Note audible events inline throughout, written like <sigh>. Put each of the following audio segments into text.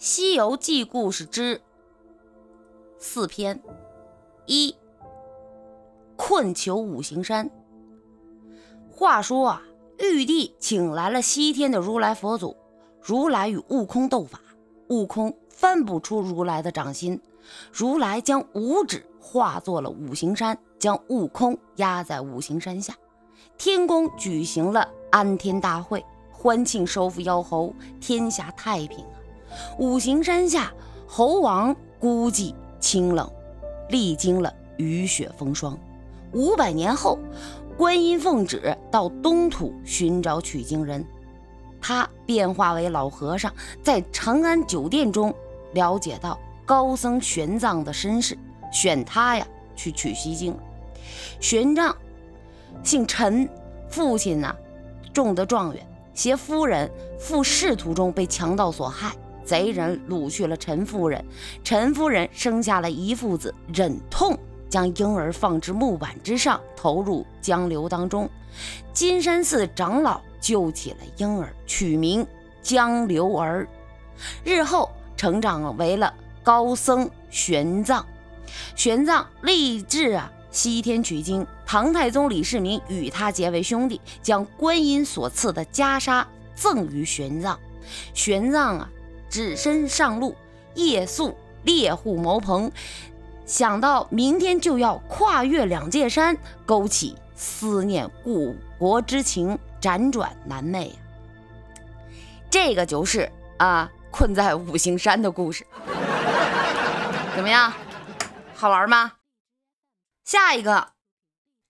西游记》故事之四篇一困求五行山。话说啊，玉帝请来了西天的如来佛祖，如来与悟空斗法，悟空分不出如来的掌心，如来将五指化作了五行山，将悟空压在五行山下。天宫举行了安天大会，欢庆收复妖猴，天下太平啊！五行山下，猴王孤寂清冷，历经了雨雪风霜。五百年后，观音奉旨到东土寻找取经人，他变化为老和尚，在长安酒店中了解到高僧玄奘的身世，选他呀去取西经。玄奘姓陈，父亲呢中的状元，携夫人赴仕途中被强盗所害。贼人掳去了陈夫人，陈夫人生下了一父子，忍痛将婴儿放至木板之上，投入江流当中。金山寺长老救起了婴儿，取名江流儿，日后成长为了高僧玄奘。玄奘立志啊西天取经，唐太宗李世民与他结为兄弟，将观音所赐的袈裟赠于玄奘。玄奘啊。只身上路，夜宿猎户茅棚，想到明天就要跨越两界山，勾起思念故国之情，辗转难寐呀。这个就是啊，困在五行山的故事，怎么样？好玩吗？下一个，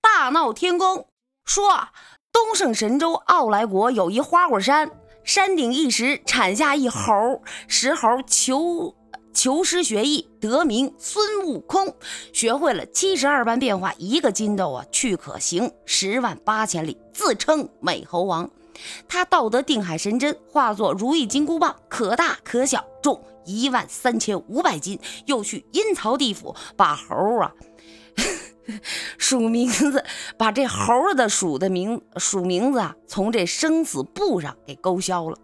大闹天宫，说东胜神州傲来国有一花果山。山顶一石产下一猴，石猴求求师学艺，得名孙悟空，学会了七十二般变化，一个筋斗啊去可行十万八千里，自称美猴王。他道得定海神针，化作如意金箍棒，可大可小，重一万三千五百斤。又去阴曹地府把猴啊。<laughs> 数名字，把这猴的数的名数名字啊，从这生死簿上给勾销了。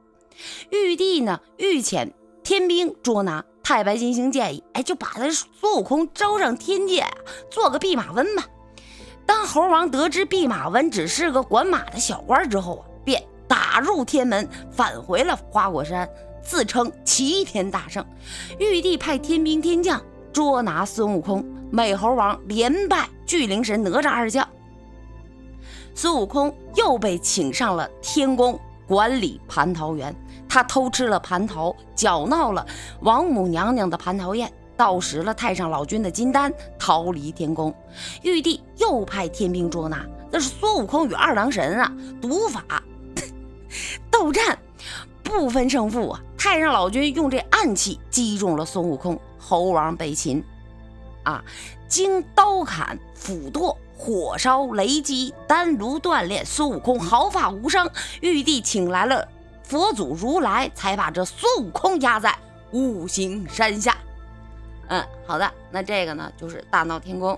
玉帝呢，御遣天兵捉拿太白金星，建议，哎，就把他孙悟空招上天界啊，做个弼马温吧。当猴王得知弼马温只是个管马的小官之后啊，便打入天门，返回了花果山，自称齐天大圣。玉帝派天兵天将捉拿孙悟空。美猴王连败巨灵神哪吒二将，孙悟空又被请上了天宫管理蟠桃园。他偷吃了蟠桃，搅闹了王母娘娘的蟠桃宴，盗食了太上老君的金丹，逃离天宫。玉帝又派天兵捉拿，那是孙悟空与二郎神啊，毒法 <coughs> 斗战，不分胜负啊。太上老君用这暗器击中了孙悟空，猴王被擒。啊！经刀砍、斧剁、火烧、雷击、丹炉锻炼，孙悟空毫发无伤。玉帝请来了佛祖如来，才把这孙悟空压在五行山下。嗯，好的，那这个呢，就是大闹天宫。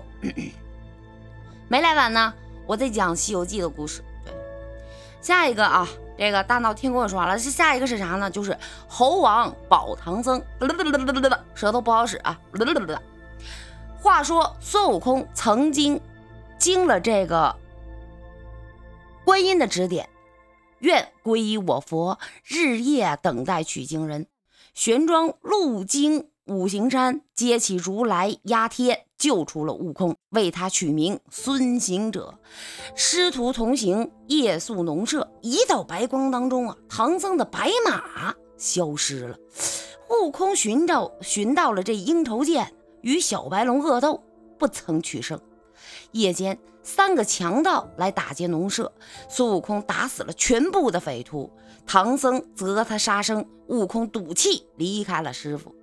<coughs> 没来晚呢，我在讲《西游记》的故事。对，下一个啊，这个大闹天宫也说完了，是下一个是啥呢？就是猴王保唐僧。舌头不好使啊。<laughs> 话说孙悟空曾经经了这个观音的指点，愿皈依我佛，日夜等待取经人。玄奘路经五行山，接起如来压贴，救出了悟空，为他取名孙行者。师徒同行，夜宿农舍，一道白光当中啊，唐僧的白马消失了。悟空寻找寻到了这鹰愁涧。与小白龙恶斗，不曾取胜。夜间，三个强盗来打劫农舍，孙悟空打死了全部的匪徒，唐僧责他杀生，悟空赌气离开了师傅。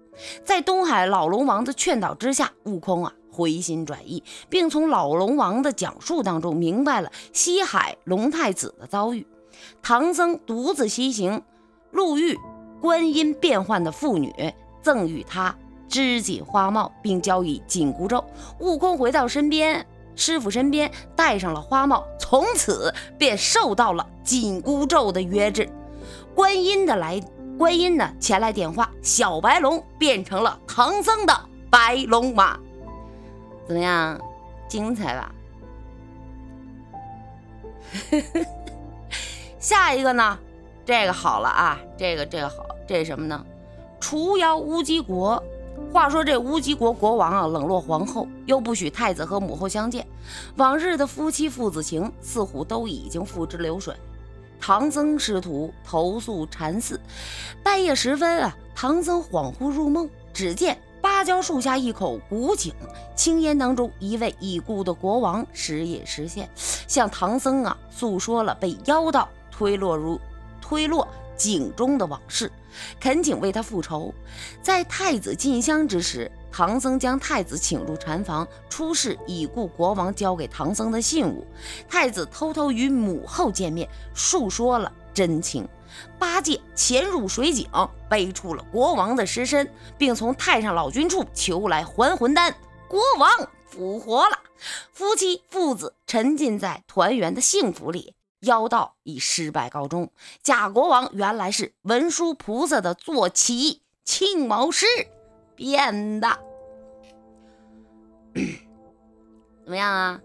在东海老龙王的劝导之下，悟空啊回心转意，并从老龙王的讲述当中明白了西海龙太子的遭遇。唐僧独自西行，路遇观音变幻的妇女，赠予他。织锦花帽，并交以紧箍咒。悟空回到身边，师傅身边，戴上了花帽，从此便受到了紧箍咒的约制。观音的来观音呢前来点化，小白龙变成了唐僧的白龙马。怎么样，精彩吧？<laughs> 下一个呢？这个好了啊，这个这个好，这是什么呢？除妖乌鸡国。话说这乌鸡国国王啊，冷落皇后，又不许太子和母后相见，往日的夫妻父子情似乎都已经付之流水。唐僧师徒投宿禅寺，半夜时分啊，唐僧恍惚入梦，只见芭蕉树下一口古井，青烟当中，一位已故的国王时隐时现，向唐僧啊诉说了被妖道推落入推落井中的往事。恳请为他复仇。在太子进香之时，唐僧将太子请入禅房，出示已故国王交给唐僧的信物。太子偷偷与母后见面，述说了真情。八戒潜入水井，背出了国王的尸身，并从太上老君处求来还魂丹。国王复活了，夫妻父子沉浸在团圆的幸福里。妖道以失败告终。假国王原来是文殊菩萨的坐骑青毛狮变的。<coughs> 怎么样啊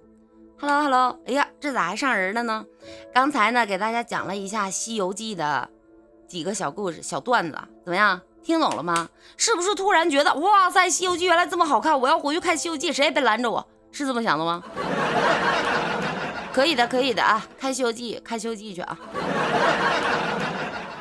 ？Hello Hello，哎呀，这咋还上人了呢？刚才呢，给大家讲了一下《西游记》的几个小故事、小段子，怎么样？听懂了吗？是不是突然觉得哇塞，《西游记》原来这么好看，我要回去看《西游记》，谁也别拦着我，是这么想的吗？可以的，可以的啊！看《西游记》，看《西游记》去啊！